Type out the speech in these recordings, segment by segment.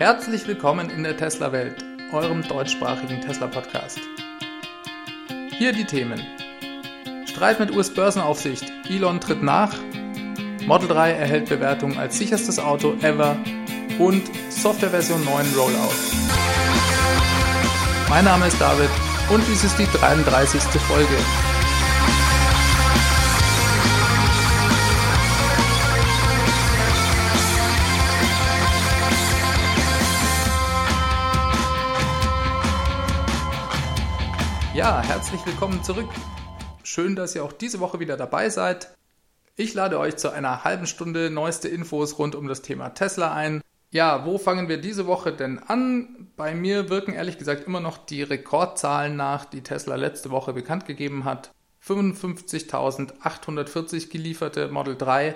Herzlich willkommen in der Tesla-Welt, eurem deutschsprachigen Tesla-Podcast. Hier die Themen. Streit mit US-Börsenaufsicht, Elon tritt nach, Model 3 erhält Bewertung als sicherstes Auto ever und Softwareversion 9 Rollout. Mein Name ist David und dies ist die 33. Folge. Ja, herzlich willkommen zurück. Schön, dass ihr auch diese Woche wieder dabei seid. Ich lade euch zu einer halben Stunde neueste Infos rund um das Thema Tesla ein. Ja, wo fangen wir diese Woche denn an? Bei mir wirken ehrlich gesagt immer noch die Rekordzahlen nach, die Tesla letzte Woche bekannt gegeben hat. 55.840 gelieferte Model 3,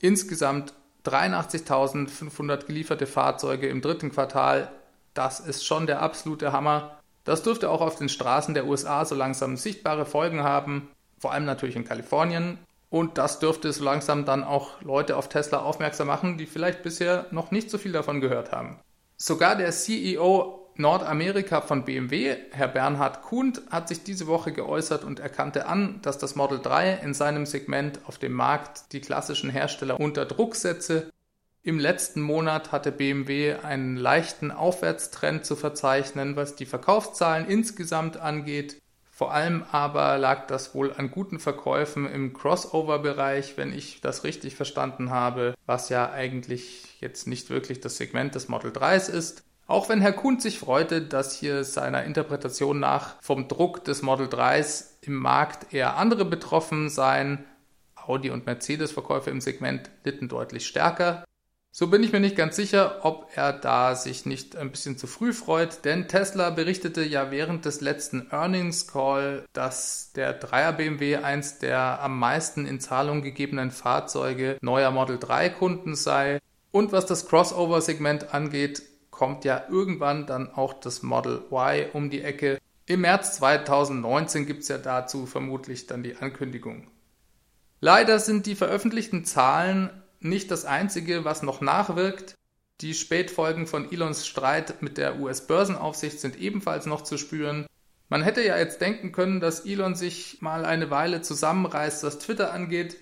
insgesamt 83.500 gelieferte Fahrzeuge im dritten Quartal. Das ist schon der absolute Hammer. Das dürfte auch auf den Straßen der USA so langsam sichtbare Folgen haben, vor allem natürlich in Kalifornien. Und das dürfte so langsam dann auch Leute auf Tesla aufmerksam machen, die vielleicht bisher noch nicht so viel davon gehört haben. Sogar der CEO Nordamerika von BMW, Herr Bernhard Kuhnt, hat sich diese Woche geäußert und erkannte an, dass das Model 3 in seinem Segment auf dem Markt die klassischen Hersteller unter Druck setze im letzten Monat hatte BMW einen leichten Aufwärtstrend zu verzeichnen, was die Verkaufszahlen insgesamt angeht. Vor allem aber lag das wohl an guten Verkäufen im Crossover-Bereich, wenn ich das richtig verstanden habe, was ja eigentlich jetzt nicht wirklich das Segment des Model 3s ist. Auch wenn Herr Kuhn sich freute, dass hier seiner Interpretation nach vom Druck des Model 3s im Markt eher andere betroffen seien, Audi und Mercedes-Verkäufe im Segment litten deutlich stärker. So bin ich mir nicht ganz sicher, ob er da sich nicht ein bisschen zu früh freut, denn Tesla berichtete ja während des letzten Earnings Call, dass der 3er BMW eins der am meisten in Zahlung gegebenen Fahrzeuge neuer Model 3 Kunden sei. Und was das Crossover-Segment angeht, kommt ja irgendwann dann auch das Model Y um die Ecke. Im März 2019 gibt es ja dazu vermutlich dann die Ankündigung. Leider sind die veröffentlichten Zahlen nicht das Einzige, was noch nachwirkt. Die Spätfolgen von Elons Streit mit der US-Börsenaufsicht sind ebenfalls noch zu spüren. Man hätte ja jetzt denken können, dass Elon sich mal eine Weile zusammenreißt, was Twitter angeht.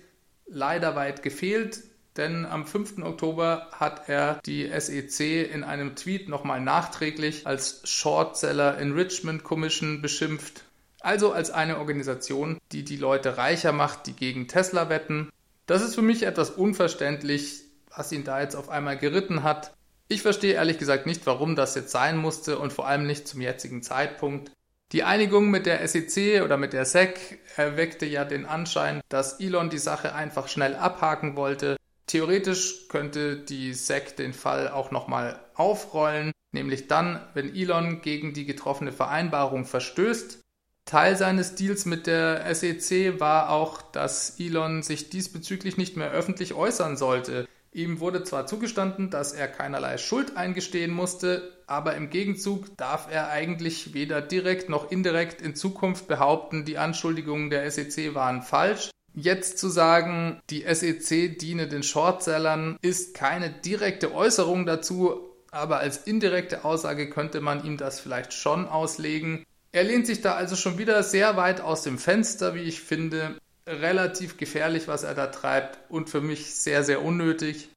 Leider weit gefehlt, denn am 5. Oktober hat er die SEC in einem Tweet nochmal nachträglich als Shortseller Enrichment Commission beschimpft. Also als eine Organisation, die die Leute reicher macht, die gegen Tesla wetten. Das ist für mich etwas unverständlich, was ihn da jetzt auf einmal geritten hat. Ich verstehe ehrlich gesagt nicht, warum das jetzt sein musste und vor allem nicht zum jetzigen Zeitpunkt. Die Einigung mit der SEC oder mit der SEC erweckte ja den Anschein, dass Elon die Sache einfach schnell abhaken wollte. Theoretisch könnte die SEC den Fall auch nochmal aufrollen, nämlich dann, wenn Elon gegen die getroffene Vereinbarung verstößt Teil seines Deals mit der SEC war auch, dass Elon sich diesbezüglich nicht mehr öffentlich äußern sollte. Ihm wurde zwar zugestanden, dass er keinerlei Schuld eingestehen musste, aber im Gegenzug darf er eigentlich weder direkt noch indirekt in Zukunft behaupten, die Anschuldigungen der SEC waren falsch. Jetzt zu sagen, die SEC diene den Shortsellern, ist keine direkte Äußerung dazu, aber als indirekte Aussage könnte man ihm das vielleicht schon auslegen. Er lehnt sich da also schon wieder sehr weit aus dem Fenster, wie ich finde. Relativ gefährlich, was er da treibt und für mich sehr, sehr unnötig.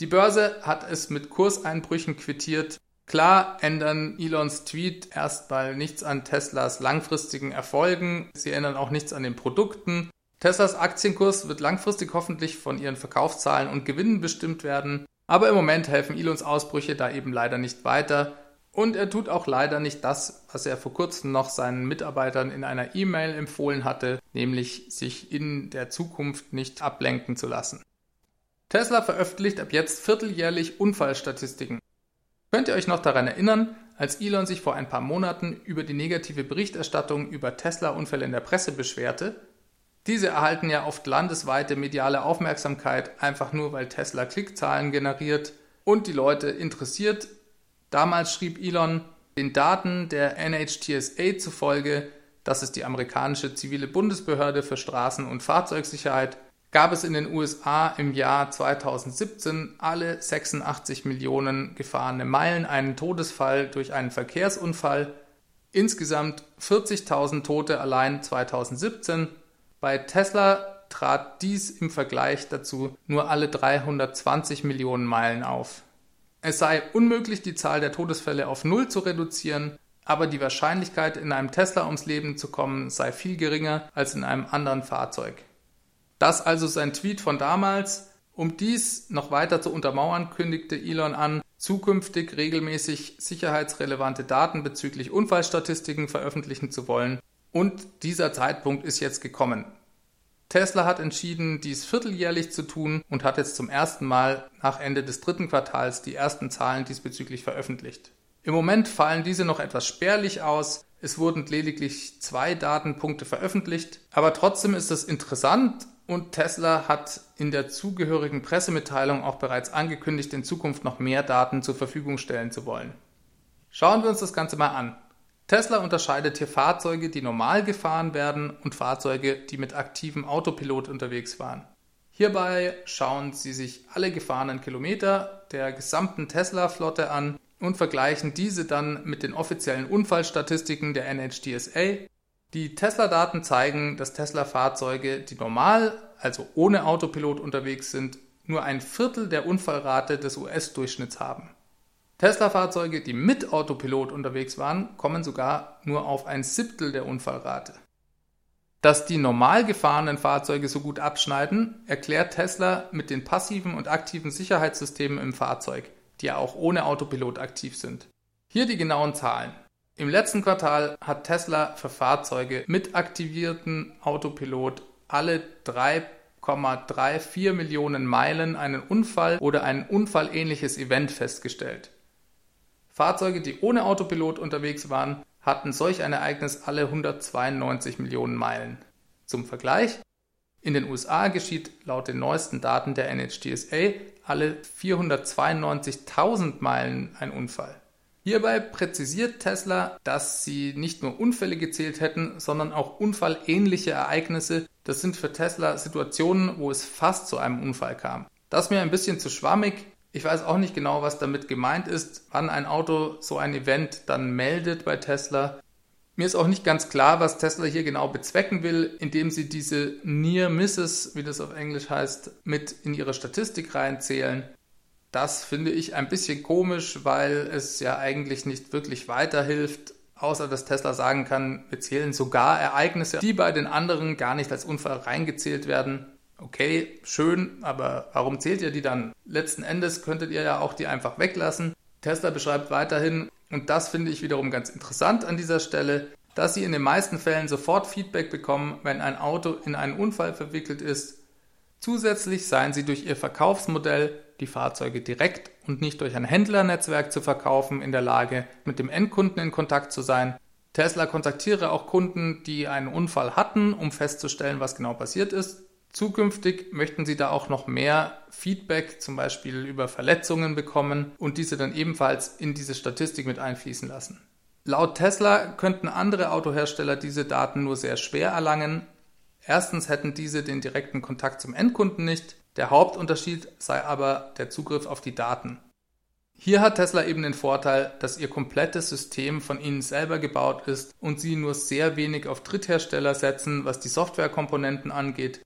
Die Börse hat es mit Kurseinbrüchen quittiert. Klar ändern Elons Tweet erstmal nichts an Teslas langfristigen Erfolgen. Sie ändern auch nichts an den Produkten. Teslas Aktienkurs wird langfristig hoffentlich von ihren Verkaufszahlen und Gewinnen bestimmt werden. Aber im Moment helfen Elons Ausbrüche da eben leider nicht weiter. Und er tut auch leider nicht das, was er vor kurzem noch seinen Mitarbeitern in einer E-Mail empfohlen hatte, nämlich sich in der Zukunft nicht ablenken zu lassen. Tesla veröffentlicht ab jetzt vierteljährlich Unfallstatistiken. Könnt ihr euch noch daran erinnern, als Elon sich vor ein paar Monaten über die negative Berichterstattung über Tesla-Unfälle in der Presse beschwerte? Diese erhalten ja oft landesweite mediale Aufmerksamkeit, einfach nur weil Tesla Klickzahlen generiert und die Leute interessiert, Damals schrieb Elon, den Daten der NHTSA zufolge, das ist die amerikanische zivile Bundesbehörde für Straßen- und Fahrzeugsicherheit, gab es in den USA im Jahr 2017 alle 86 Millionen gefahrene Meilen einen Todesfall durch einen Verkehrsunfall. Insgesamt 40.000 Tote allein 2017. Bei Tesla trat dies im Vergleich dazu nur alle 320 Millionen Meilen auf. Es sei unmöglich, die Zahl der Todesfälle auf Null zu reduzieren, aber die Wahrscheinlichkeit, in einem Tesla ums Leben zu kommen, sei viel geringer als in einem anderen Fahrzeug. Das also sein Tweet von damals. Um dies noch weiter zu untermauern, kündigte Elon an, zukünftig regelmäßig sicherheitsrelevante Daten bezüglich Unfallstatistiken veröffentlichen zu wollen. Und dieser Zeitpunkt ist jetzt gekommen. Tesla hat entschieden, dies vierteljährlich zu tun und hat jetzt zum ersten Mal nach Ende des dritten Quartals die ersten Zahlen diesbezüglich veröffentlicht. Im Moment fallen diese noch etwas spärlich aus. Es wurden lediglich zwei Datenpunkte veröffentlicht, aber trotzdem ist es interessant und Tesla hat in der zugehörigen Pressemitteilung auch bereits angekündigt, in Zukunft noch mehr Daten zur Verfügung stellen zu wollen. Schauen wir uns das Ganze mal an. Tesla unterscheidet hier Fahrzeuge, die normal gefahren werden und Fahrzeuge, die mit aktivem Autopilot unterwegs waren. Hierbei schauen Sie sich alle gefahrenen Kilometer der gesamten Tesla-Flotte an und vergleichen diese dann mit den offiziellen Unfallstatistiken der NHTSA die Tesla-Daten zeigen, dass Tesla-Fahrzeuge, die normal, also ohne Autopilot unterwegs sind, nur ein Viertel der Unfallrate des US-Durchschnitts haben. Tesla-Fahrzeuge, die mit Autopilot unterwegs waren, kommen sogar nur auf ein Siebtel der Unfallrate. Dass die normal gefahrenen Fahrzeuge so gut abschneiden, erklärt Tesla mit den passiven und aktiven Sicherheitssystemen im Fahrzeug, die ja auch ohne Autopilot aktiv sind. Hier die genauen Zahlen. Im letzten Quartal hat Tesla für Fahrzeuge mit aktivierten Autopilot alle 3,34 Millionen Meilen einen Unfall oder ein unfallähnliches Event festgestellt. Fahrzeuge, die ohne Autopilot unterwegs waren, hatten solch ein Ereignis alle 192 Millionen Meilen. Zum Vergleich, in den USA geschieht laut den neuesten Daten der NHTSA alle 492.000 Meilen ein Unfall. Hierbei präzisiert Tesla, dass sie nicht nur Unfälle gezählt hätten, sondern auch unfallähnliche Ereignisse. Das sind für Tesla Situationen, wo es fast zu einem Unfall kam. Das ist mir ein bisschen zu schwammig. Ich weiß auch nicht genau, was damit gemeint ist, wann ein Auto so ein Event dann meldet bei Tesla. Mir ist auch nicht ganz klar, was Tesla hier genau bezwecken will, indem sie diese Near Misses, wie das auf Englisch heißt, mit in ihre Statistik reinzählen. Das finde ich ein bisschen komisch, weil es ja eigentlich nicht wirklich weiterhilft, außer dass Tesla sagen kann, wir zählen sogar Ereignisse, die bei den anderen gar nicht als Unfall reingezählt werden. Okay, schön, aber warum zählt ihr die dann? Letzten Endes könntet ihr ja auch die einfach weglassen. Tesla beschreibt weiterhin, und das finde ich wiederum ganz interessant an dieser Stelle, dass sie in den meisten Fällen sofort Feedback bekommen, wenn ein Auto in einen Unfall verwickelt ist. Zusätzlich seien sie durch ihr Verkaufsmodell die Fahrzeuge direkt und nicht durch ein Händlernetzwerk zu verkaufen, in der Lage, mit dem Endkunden in Kontakt zu sein. Tesla kontaktiere auch Kunden, die einen Unfall hatten, um festzustellen, was genau passiert ist. Zukünftig möchten sie da auch noch mehr Feedback, zum Beispiel über Verletzungen bekommen und diese dann ebenfalls in diese Statistik mit einfließen lassen. Laut Tesla könnten andere Autohersteller diese Daten nur sehr schwer erlangen. Erstens hätten diese den direkten Kontakt zum Endkunden nicht der Hauptunterschied sei aber der Zugriff auf die Daten. Hier hat Tesla eben den Vorteil, dass ihr komplettes System von ihnen selber gebaut ist und sie nur sehr wenig auf Dritthersteller setzen, was die Softwarekomponenten angeht.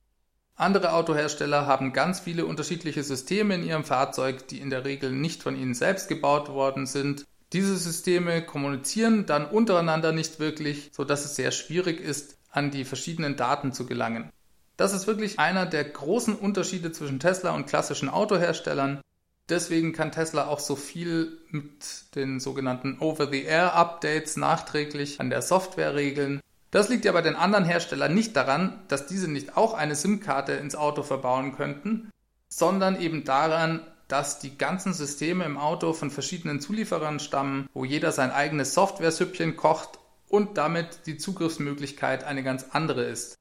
Andere Autohersteller haben ganz viele unterschiedliche Systeme in ihrem Fahrzeug, die in der Regel nicht von ihnen selbst gebaut worden sind. Diese Systeme kommunizieren dann untereinander nicht wirklich, so dass es sehr schwierig ist, an die verschiedenen Daten zu gelangen. Das ist wirklich einer der großen Unterschiede zwischen Tesla und klassischen Autoherstellern. Deswegen kann Tesla auch so viel mit den sogenannten Over-the-Air-Updates nachträglich an der Software regeln. Das liegt ja bei den anderen Herstellern nicht daran, dass diese nicht auch eine SIM-Karte ins Auto verbauen könnten, sondern eben daran, dass die ganzen Systeme im Auto von verschiedenen Zulieferern stammen, wo jeder sein eigenes Software-Süppchen kocht und damit die Zugriffsmöglichkeit eine ganz andere ist.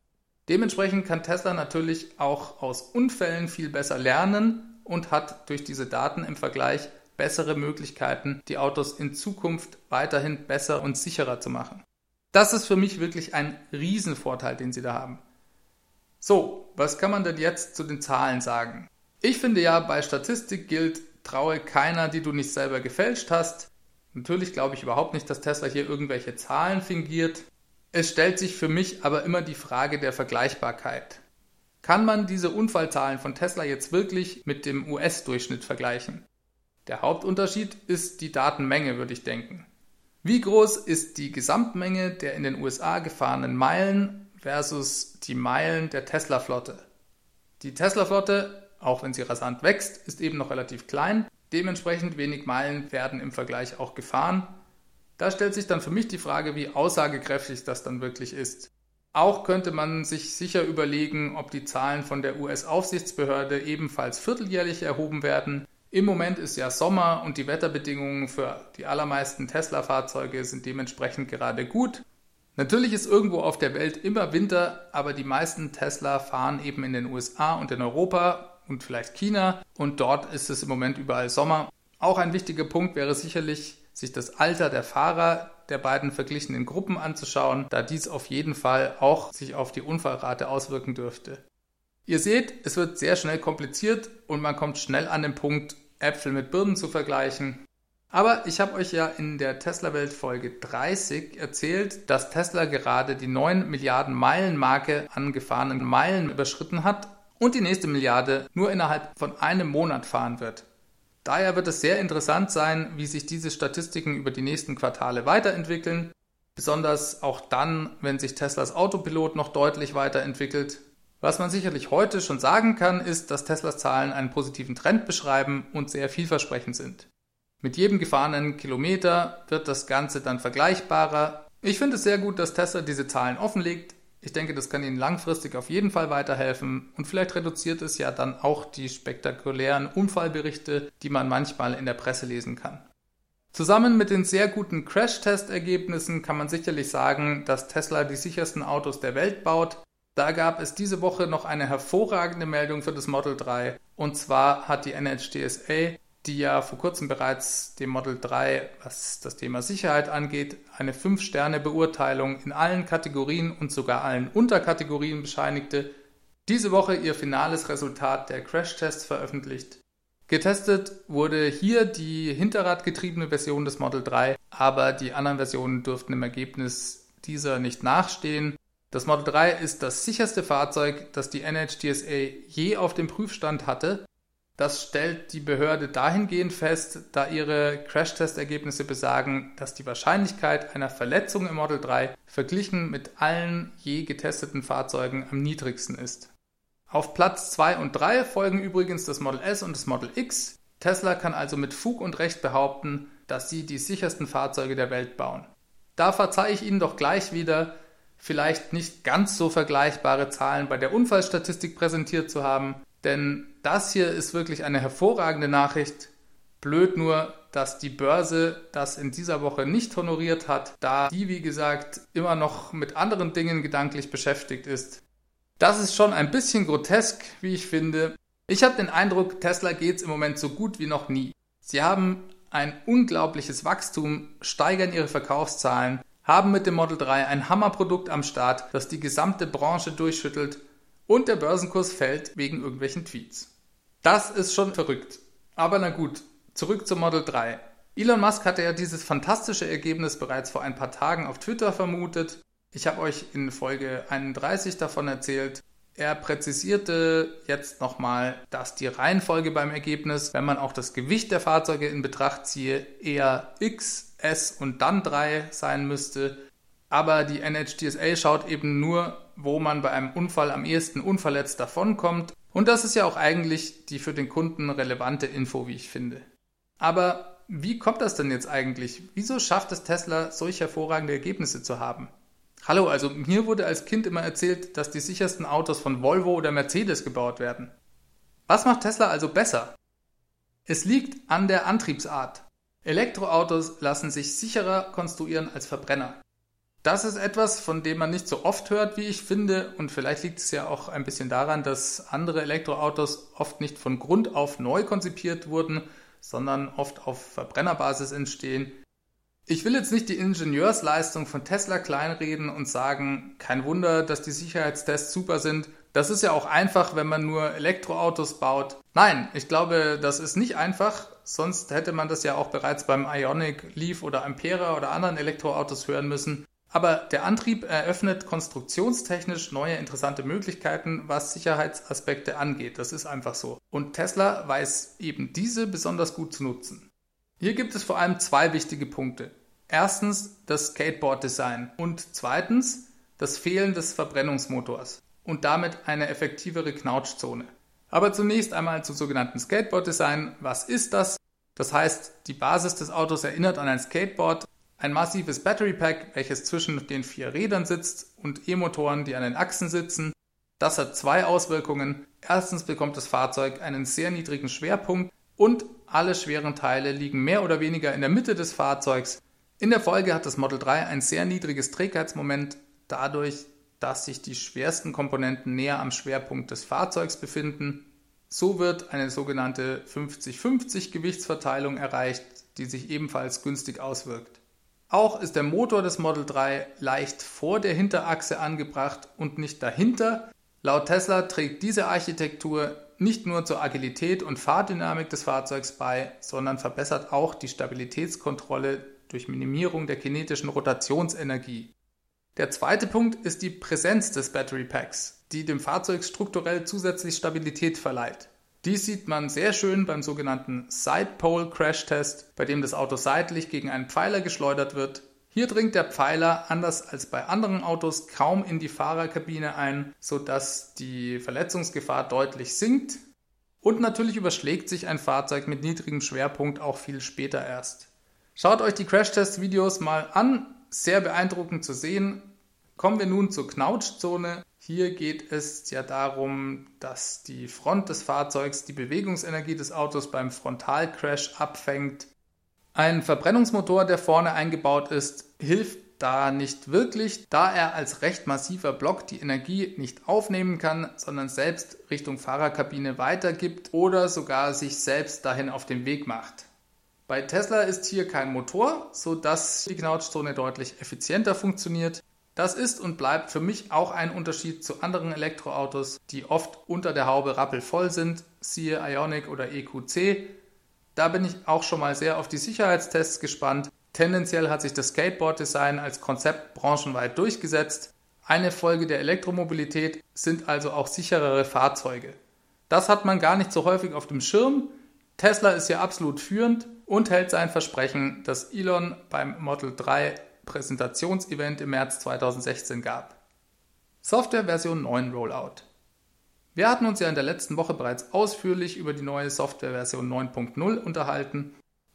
Dementsprechend kann Tesla natürlich auch aus Unfällen viel besser lernen und hat durch diese Daten im Vergleich bessere Möglichkeiten, die Autos in Zukunft weiterhin besser und sicherer zu machen. Das ist für mich wirklich ein Riesenvorteil, den sie da haben. So, was kann man denn jetzt zu den Zahlen sagen? Ich finde ja, bei Statistik gilt, traue keiner, die du nicht selber gefälscht hast. Natürlich glaube ich überhaupt nicht, dass Tesla hier irgendwelche Zahlen fingiert. Es stellt sich für mich aber immer die Frage der Vergleichbarkeit. Kann man diese Unfallzahlen von Tesla jetzt wirklich mit dem US-Durchschnitt vergleichen? Der Hauptunterschied ist die Datenmenge, würde ich denken. Wie groß ist die Gesamtmenge der in den USA gefahrenen Meilen versus die Meilen der Tesla-Flotte? Die Tesla-Flotte, auch wenn sie rasant wächst, ist eben noch relativ klein. Dementsprechend wenig Meilen werden im Vergleich auch gefahren. Da stellt sich dann für mich die Frage, wie aussagekräftig das dann wirklich ist. Auch könnte man sich sicher überlegen, ob die Zahlen von der US-Aufsichtsbehörde ebenfalls vierteljährlich erhoben werden. Im Moment ist ja Sommer und die Wetterbedingungen für die allermeisten Tesla-Fahrzeuge sind dementsprechend gerade gut. Natürlich ist irgendwo auf der Welt immer Winter, aber die meisten Tesla fahren eben in den USA und in Europa und vielleicht China und dort ist es im Moment überall Sommer. Auch ein wichtiger Punkt wäre sicherlich, sich das Alter der Fahrer der beiden verglichenen Gruppen anzuschauen, da dies auf jeden Fall auch sich auf die Unfallrate auswirken dürfte. Ihr seht, es wird sehr schnell kompliziert und man kommt schnell an den Punkt, Äpfel mit Birnen zu vergleichen. Aber ich habe euch ja in der Tesla-Welt Folge 30 erzählt, dass Tesla gerade die 9 Milliarden Meilen Marke an gefahrenen Meilen überschritten hat und die nächste Milliarde nur innerhalb von einem Monat fahren wird. Daher wird es sehr interessant sein, wie sich diese Statistiken über die nächsten Quartale weiterentwickeln, besonders auch dann, wenn sich Teslas Autopilot noch deutlich weiterentwickelt. Was man sicherlich heute schon sagen kann, ist, dass Teslas Zahlen einen positiven Trend beschreiben und sehr vielversprechend sind. Mit jedem gefahrenen Kilometer wird das Ganze dann vergleichbarer. Ich finde es sehr gut, dass Tesla diese Zahlen offenlegt. Ich denke, das kann Ihnen langfristig auf jeden Fall weiterhelfen und vielleicht reduziert es ja dann auch die spektakulären Unfallberichte, die man manchmal in der Presse lesen kann. Zusammen mit den sehr guten Crash-Test-Ergebnissen kann man sicherlich sagen, dass Tesla die sichersten Autos der Welt baut. Da gab es diese Woche noch eine hervorragende Meldung für das Model 3 und zwar hat die NHTSA die ja vor kurzem bereits dem Model 3, was das Thema Sicherheit angeht, eine 5-Sterne-Beurteilung in allen Kategorien und sogar allen Unterkategorien bescheinigte, diese Woche ihr finales Resultat der Crash-Tests veröffentlicht. Getestet wurde hier die hinterradgetriebene Version des Model 3, aber die anderen Versionen dürften im Ergebnis dieser nicht nachstehen. Das Model 3 ist das sicherste Fahrzeug, das die NHTSA je auf dem Prüfstand hatte das stellt die Behörde dahingehend fest, da ihre Crashtest-Ergebnisse besagen, dass die Wahrscheinlichkeit einer Verletzung im Model 3 verglichen mit allen je getesteten Fahrzeugen am niedrigsten ist. Auf Platz 2 und 3 folgen übrigens das Model S und das Model X. Tesla kann also mit Fug und Recht behaupten, dass sie die sichersten Fahrzeuge der Welt bauen. Da verzeihe ich Ihnen doch gleich wieder, vielleicht nicht ganz so vergleichbare Zahlen bei der Unfallstatistik präsentiert zu haben, denn das hier ist wirklich eine hervorragende Nachricht. Blöd nur, dass die Börse das in dieser Woche nicht honoriert hat, da die, wie gesagt, immer noch mit anderen Dingen gedanklich beschäftigt ist. Das ist schon ein bisschen grotesk, wie ich finde. Ich habe den Eindruck, Tesla geht es im Moment so gut wie noch nie. Sie haben ein unglaubliches Wachstum, steigern ihre Verkaufszahlen, haben mit dem Model 3 ein Hammerprodukt am Start, das die gesamte Branche durchschüttelt und der Börsenkurs fällt wegen irgendwelchen Tweets. Das ist schon verrückt. Aber na gut, zurück zum Model 3. Elon Musk hatte ja dieses fantastische Ergebnis bereits vor ein paar Tagen auf Twitter vermutet. Ich habe euch in Folge 31 davon erzählt. Er präzisierte jetzt nochmal, dass die Reihenfolge beim Ergebnis, wenn man auch das Gewicht der Fahrzeuge in Betracht ziehe, eher X, S und dann 3 sein müsste. Aber die NHTSA schaut eben nur wo man bei einem Unfall am ehesten unverletzt davonkommt. Und das ist ja auch eigentlich die für den Kunden relevante Info, wie ich finde. Aber wie kommt das denn jetzt eigentlich? Wieso schafft es Tesla, solch hervorragende Ergebnisse zu haben? Hallo, also mir wurde als Kind immer erzählt, dass die sichersten Autos von Volvo oder Mercedes gebaut werden. Was macht Tesla also besser? Es liegt an der Antriebsart. Elektroautos lassen sich sicherer konstruieren als Verbrenner. Das ist etwas, von dem man nicht so oft hört, wie ich finde. Und vielleicht liegt es ja auch ein bisschen daran, dass andere Elektroautos oft nicht von Grund auf neu konzipiert wurden, sondern oft auf Verbrennerbasis entstehen. Ich will jetzt nicht die Ingenieursleistung von Tesla kleinreden und sagen, kein Wunder, dass die Sicherheitstests super sind. Das ist ja auch einfach, wenn man nur Elektroautos baut. Nein, ich glaube, das ist nicht einfach. Sonst hätte man das ja auch bereits beim Ionic, Leaf oder Ampera oder anderen Elektroautos hören müssen. Aber der Antrieb eröffnet konstruktionstechnisch neue interessante Möglichkeiten, was Sicherheitsaspekte angeht. Das ist einfach so. Und Tesla weiß eben diese besonders gut zu nutzen. Hier gibt es vor allem zwei wichtige Punkte. Erstens das Skateboard-Design und zweitens das Fehlen des Verbrennungsmotors und damit eine effektivere Knautschzone. Aber zunächst einmal zum sogenannten Skateboard-Design. Was ist das? Das heißt, die Basis des Autos erinnert an ein Skateboard, ein massives Battery Pack, welches zwischen den vier Rädern sitzt und E-Motoren, die an den Achsen sitzen. Das hat zwei Auswirkungen. Erstens bekommt das Fahrzeug einen sehr niedrigen Schwerpunkt und alle schweren Teile liegen mehr oder weniger in der Mitte des Fahrzeugs. In der Folge hat das Model 3 ein sehr niedriges Trägheitsmoment, dadurch, dass sich die schwersten Komponenten näher am Schwerpunkt des Fahrzeugs befinden. So wird eine sogenannte 50-50 Gewichtsverteilung erreicht, die sich ebenfalls günstig auswirkt. Auch ist der Motor des Model 3 leicht vor der Hinterachse angebracht und nicht dahinter. Laut Tesla trägt diese Architektur nicht nur zur Agilität und Fahrdynamik des Fahrzeugs bei, sondern verbessert auch die Stabilitätskontrolle durch Minimierung der kinetischen Rotationsenergie. Der zweite Punkt ist die Präsenz des Battery Packs, die dem Fahrzeug strukturell zusätzlich Stabilität verleiht. Dies sieht man sehr schön beim sogenannten Side Pole Crash Test, bei dem das Auto seitlich gegen einen Pfeiler geschleudert wird. Hier dringt der Pfeiler anders als bei anderen Autos kaum in die Fahrerkabine ein, sodass die Verletzungsgefahr deutlich sinkt. Und natürlich überschlägt sich ein Fahrzeug mit niedrigem Schwerpunkt auch viel später erst. Schaut euch die Crash-Test-Videos mal an, sehr beeindruckend zu sehen. Kommen wir nun zur Knautschzone. Hier geht es ja darum, dass die Front des Fahrzeugs die Bewegungsenergie des Autos beim Frontalcrash abfängt. Ein Verbrennungsmotor, der vorne eingebaut ist, hilft da nicht wirklich, da er als recht massiver Block die Energie nicht aufnehmen kann, sondern selbst Richtung Fahrerkabine weitergibt oder sogar sich selbst dahin auf den Weg macht. Bei Tesla ist hier kein Motor, sodass die Knautschzone deutlich effizienter funktioniert. Das ist und bleibt für mich auch ein Unterschied zu anderen Elektroautos, die oft unter der Haube rappelvoll sind, siehe Ionic oder EQC. Da bin ich auch schon mal sehr auf die Sicherheitstests gespannt. Tendenziell hat sich das Skateboard-Design als Konzept branchenweit durchgesetzt. Eine Folge der Elektromobilität sind also auch sicherere Fahrzeuge. Das hat man gar nicht so häufig auf dem Schirm. Tesla ist ja absolut führend und hält sein Versprechen, das Elon beim Model 3 Präsentationsevent im März 2016 gab. Software Version 9 Rollout. Wir hatten uns ja in der letzten Woche bereits ausführlich über die neue Software Version 9.0 unterhalten.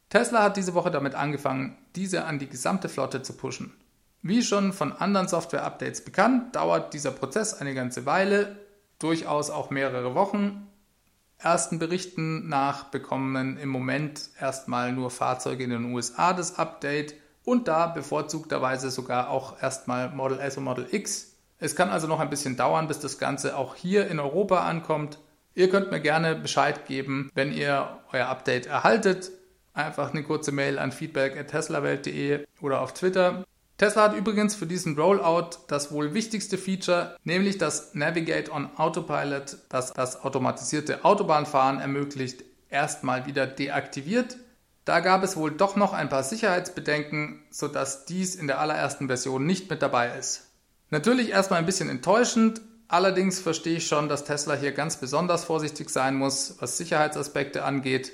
Tesla hat diese Woche damit angefangen, diese an die gesamte Flotte zu pushen. Wie schon von anderen Software-Updates bekannt, dauert dieser Prozess eine ganze Weile, durchaus auch mehrere Wochen. Ersten Berichten nach bekommen im Moment erstmal nur Fahrzeuge in den USA das Update und da bevorzugterweise sogar auch erstmal Model S und Model X. Es kann also noch ein bisschen dauern, bis das Ganze auch hier in Europa ankommt. Ihr könnt mir gerne Bescheid geben, wenn ihr euer Update erhaltet. Einfach eine kurze Mail an feedback@teslawelt.de oder auf Twitter. Tesla hat übrigens für diesen Rollout das wohl wichtigste Feature, nämlich das Navigate on Autopilot, das das automatisierte Autobahnfahren ermöglicht, erstmal wieder deaktiviert. Da gab es wohl doch noch ein paar Sicherheitsbedenken, sodass dies in der allerersten Version nicht mit dabei ist. Natürlich erstmal ein bisschen enttäuschend, allerdings verstehe ich schon, dass Tesla hier ganz besonders vorsichtig sein muss, was Sicherheitsaspekte angeht.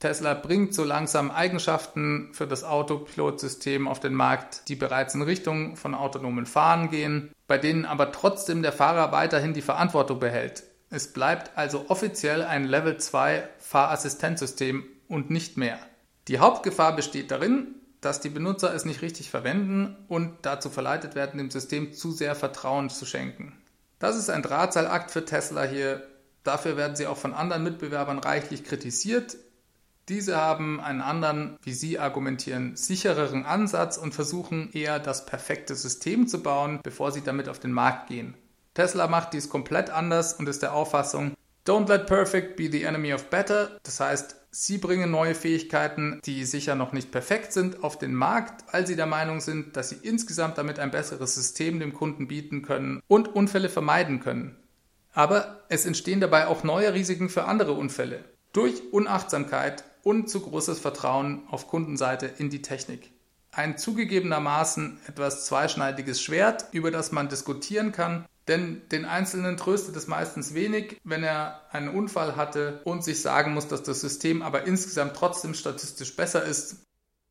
Tesla bringt so langsam Eigenschaften für das Autopilotsystem auf den Markt, die bereits in Richtung von autonomen Fahren gehen, bei denen aber trotzdem der Fahrer weiterhin die Verantwortung behält. Es bleibt also offiziell ein Level 2 Fahrassistenzsystem und nicht mehr. Die Hauptgefahr besteht darin, dass die Benutzer es nicht richtig verwenden und dazu verleitet werden, dem System zu sehr Vertrauen zu schenken. Das ist ein Drahtseilakt für Tesla hier. Dafür werden sie auch von anderen Mitbewerbern reichlich kritisiert. Diese haben einen anderen, wie sie argumentieren, sichereren Ansatz und versuchen eher das perfekte System zu bauen, bevor sie damit auf den Markt gehen. Tesla macht dies komplett anders und ist der Auffassung, Don't let perfect be the enemy of better. Das heißt, Sie bringen neue Fähigkeiten, die sicher noch nicht perfekt sind, auf den Markt, weil sie der Meinung sind, dass sie insgesamt damit ein besseres System dem Kunden bieten können und Unfälle vermeiden können. Aber es entstehen dabei auch neue Risiken für andere Unfälle. Durch Unachtsamkeit und zu großes Vertrauen auf Kundenseite in die Technik. Ein zugegebenermaßen etwas zweischneidiges Schwert, über das man diskutieren kann, denn den Einzelnen tröstet es meistens wenig, wenn er einen Unfall hatte und sich sagen muss, dass das System aber insgesamt trotzdem statistisch besser ist.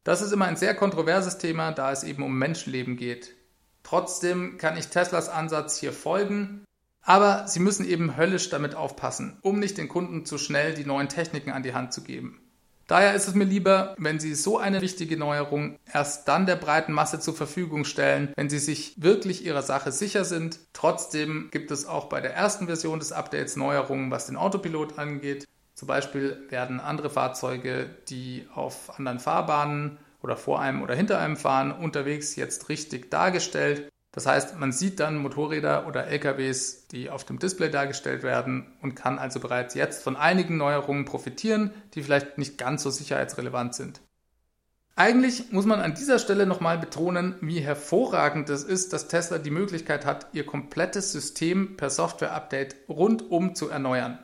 Das ist immer ein sehr kontroverses Thema, da es eben um Menschenleben geht. Trotzdem kann ich Teslas Ansatz hier folgen, aber Sie müssen eben höllisch damit aufpassen, um nicht den Kunden zu schnell die neuen Techniken an die Hand zu geben. Daher ist es mir lieber, wenn Sie so eine wichtige Neuerung erst dann der breiten Masse zur Verfügung stellen, wenn Sie sich wirklich Ihrer Sache sicher sind. Trotzdem gibt es auch bei der ersten Version des Updates Neuerungen, was den Autopilot angeht. Zum Beispiel werden andere Fahrzeuge, die auf anderen Fahrbahnen oder vor einem oder hinter einem fahren, unterwegs jetzt richtig dargestellt. Das heißt, man sieht dann Motorräder oder LKWs, die auf dem Display dargestellt werden und kann also bereits jetzt von einigen Neuerungen profitieren, die vielleicht nicht ganz so sicherheitsrelevant sind. Eigentlich muss man an dieser Stelle nochmal betonen, wie hervorragend es ist, dass Tesla die Möglichkeit hat, ihr komplettes System per Software-Update rundum zu erneuern.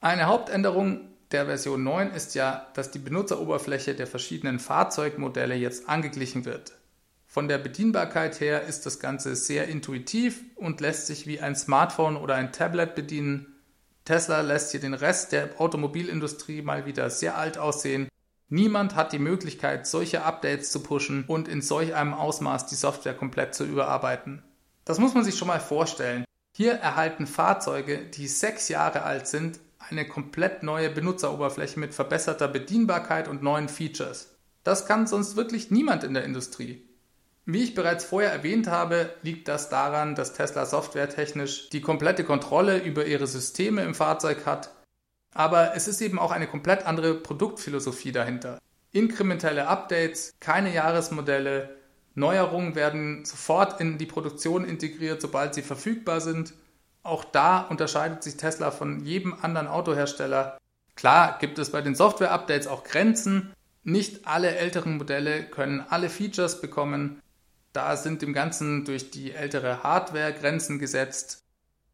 Eine Hauptänderung der Version 9 ist ja, dass die Benutzeroberfläche der verschiedenen Fahrzeugmodelle jetzt angeglichen wird. Von der Bedienbarkeit her ist das Ganze sehr intuitiv und lässt sich wie ein Smartphone oder ein Tablet bedienen. Tesla lässt hier den Rest der Automobilindustrie mal wieder sehr alt aussehen. Niemand hat die Möglichkeit, solche Updates zu pushen und in solch einem Ausmaß die Software komplett zu überarbeiten. Das muss man sich schon mal vorstellen. Hier erhalten Fahrzeuge, die sechs Jahre alt sind, eine komplett neue Benutzeroberfläche mit verbesserter Bedienbarkeit und neuen Features. Das kann sonst wirklich niemand in der Industrie. Wie ich bereits vorher erwähnt habe, liegt das daran, dass Tesla softwaretechnisch die komplette Kontrolle über ihre Systeme im Fahrzeug hat. Aber es ist eben auch eine komplett andere Produktphilosophie dahinter. Inkrementelle Updates, keine Jahresmodelle, Neuerungen werden sofort in die Produktion integriert, sobald sie verfügbar sind. Auch da unterscheidet sich Tesla von jedem anderen Autohersteller. Klar gibt es bei den Software-Updates auch Grenzen. Nicht alle älteren Modelle können alle Features bekommen. Da sind dem Ganzen durch die ältere Hardware Grenzen gesetzt.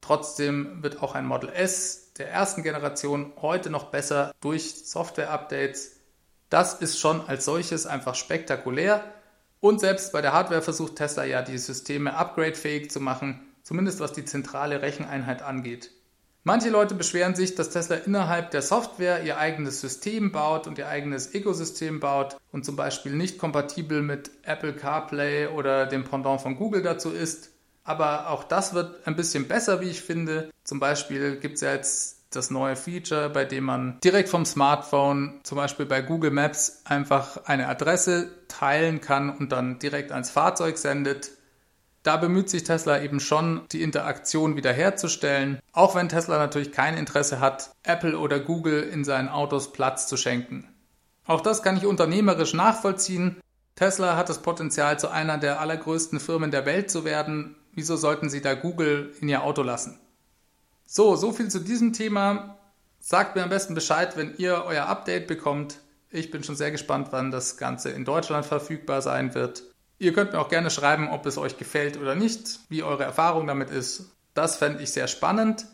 Trotzdem wird auch ein Model S der ersten Generation heute noch besser durch Software-Updates. Das ist schon als solches einfach spektakulär. Und selbst bei der Hardware versucht Tesla ja die Systeme upgradefähig zu machen, zumindest was die zentrale Recheneinheit angeht. Manche Leute beschweren sich, dass Tesla innerhalb der Software ihr eigenes System baut und ihr eigenes Ökosystem baut und zum Beispiel nicht kompatibel mit Apple CarPlay oder dem Pendant von Google dazu ist. Aber auch das wird ein bisschen besser, wie ich finde. Zum Beispiel gibt es ja jetzt das neue Feature, bei dem man direkt vom Smartphone, zum Beispiel bei Google Maps, einfach eine Adresse teilen kann und dann direkt ans Fahrzeug sendet. Da bemüht sich Tesla eben schon, die Interaktion wiederherzustellen, auch wenn Tesla natürlich kein Interesse hat, Apple oder Google in seinen Autos Platz zu schenken. Auch das kann ich unternehmerisch nachvollziehen. Tesla hat das Potenzial, zu einer der allergrößten Firmen der Welt zu werden. Wieso sollten Sie da Google in Ihr Auto lassen? So, so viel zu diesem Thema. Sagt mir am besten Bescheid, wenn ihr euer Update bekommt. Ich bin schon sehr gespannt, wann das Ganze in Deutschland verfügbar sein wird. Ihr könnt mir auch gerne schreiben, ob es euch gefällt oder nicht, wie eure Erfahrung damit ist. Das fände ich sehr spannend.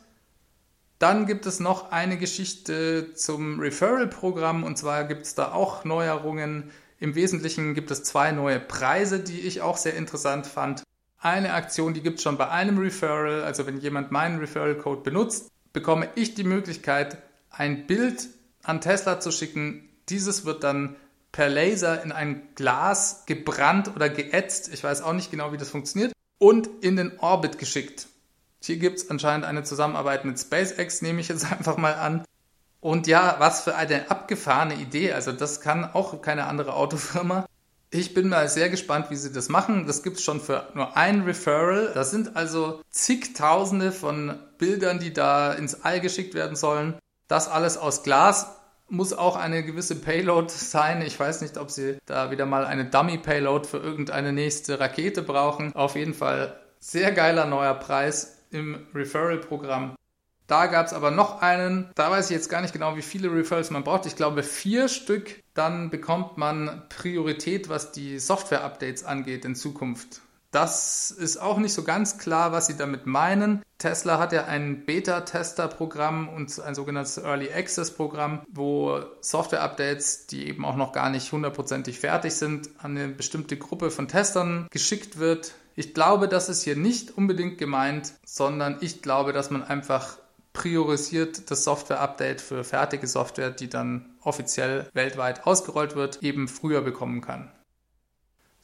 Dann gibt es noch eine Geschichte zum Referral-Programm und zwar gibt es da auch Neuerungen. Im Wesentlichen gibt es zwei neue Preise, die ich auch sehr interessant fand. Eine Aktion, die gibt es schon bei einem Referral, also wenn jemand meinen Referral-Code benutzt, bekomme ich die Möglichkeit, ein Bild an Tesla zu schicken. Dieses wird dann per Laser in ein Glas gebrannt oder geätzt, ich weiß auch nicht genau, wie das funktioniert, und in den Orbit geschickt. Hier gibt es anscheinend eine Zusammenarbeit mit SpaceX, nehme ich jetzt einfach mal an. Und ja, was für eine abgefahrene Idee. Also das kann auch keine andere Autofirma. Ich bin mal sehr gespannt, wie sie das machen. Das gibt es schon für nur ein Referral. Das sind also zigtausende von Bildern, die da ins All geschickt werden sollen. Das alles aus Glas muss auch eine gewisse Payload sein. Ich weiß nicht, ob sie da wieder mal eine Dummy-Payload für irgendeine nächste Rakete brauchen. Auf jeden Fall sehr geiler neuer Preis im Referral-Programm. Da gab es aber noch einen, da weiß ich jetzt gar nicht genau, wie viele Referrals man braucht. Ich glaube vier Stück. Dann bekommt man Priorität, was die Software-Updates angeht in Zukunft. Das ist auch nicht so ganz klar, was sie damit meinen. Tesla hat ja ein Beta-Tester-Programm und ein sogenanntes Early Access-Programm, wo Software-Updates, die eben auch noch gar nicht hundertprozentig fertig sind, an eine bestimmte Gruppe von Testern geschickt wird. Ich glaube, das ist hier nicht unbedingt gemeint, sondern ich glaube, dass man einfach priorisiert das Software-Update für fertige Software, die dann offiziell weltweit ausgerollt wird, eben früher bekommen kann.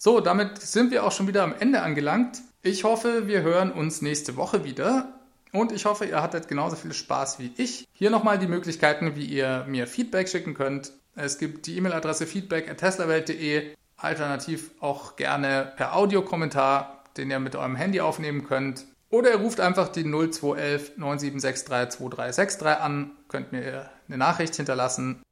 So, damit sind wir auch schon wieder am Ende angelangt. Ich hoffe, wir hören uns nächste Woche wieder. Und ich hoffe, ihr hattet genauso viel Spaß wie ich. Hier nochmal die Möglichkeiten, wie ihr mir Feedback schicken könnt. Es gibt die E-Mail-Adresse feedback.teslawelt.de, alternativ auch gerne per Audiokommentar, den ihr mit eurem Handy aufnehmen könnt. Oder ihr ruft einfach die 0211 9763 2363 an, könnt mir eine Nachricht hinterlassen.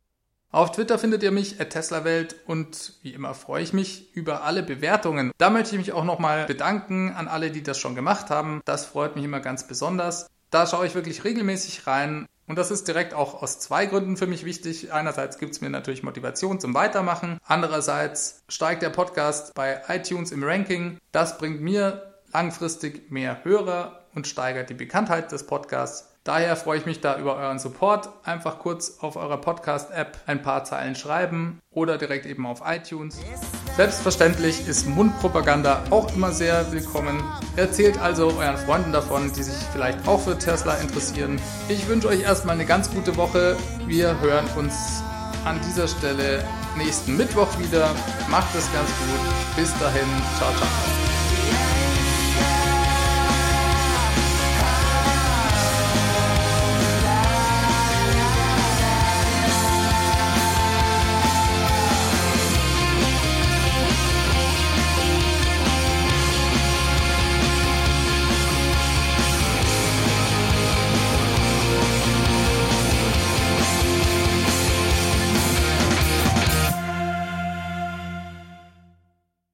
Auf Twitter findet ihr mich TeslaWelt und wie immer freue ich mich über alle Bewertungen. Da möchte ich mich auch nochmal bedanken an alle, die das schon gemacht haben. Das freut mich immer ganz besonders. Da schaue ich wirklich regelmäßig rein. Und das ist direkt auch aus zwei Gründen für mich wichtig. Einerseits gibt es mir natürlich Motivation zum Weitermachen. Andererseits steigt der Podcast bei iTunes im Ranking. Das bringt mir langfristig mehr Hörer und steigert die Bekanntheit des Podcasts. Daher freue ich mich da über euren Support. Einfach kurz auf eurer Podcast-App ein paar Zeilen schreiben oder direkt eben auf iTunes. Selbstverständlich ist Mundpropaganda auch immer sehr willkommen. Erzählt also euren Freunden davon, die sich vielleicht auch für Tesla interessieren. Ich wünsche euch erstmal eine ganz gute Woche. Wir hören uns an dieser Stelle nächsten Mittwoch wieder. Macht es ganz gut. Bis dahin. Ciao, ciao.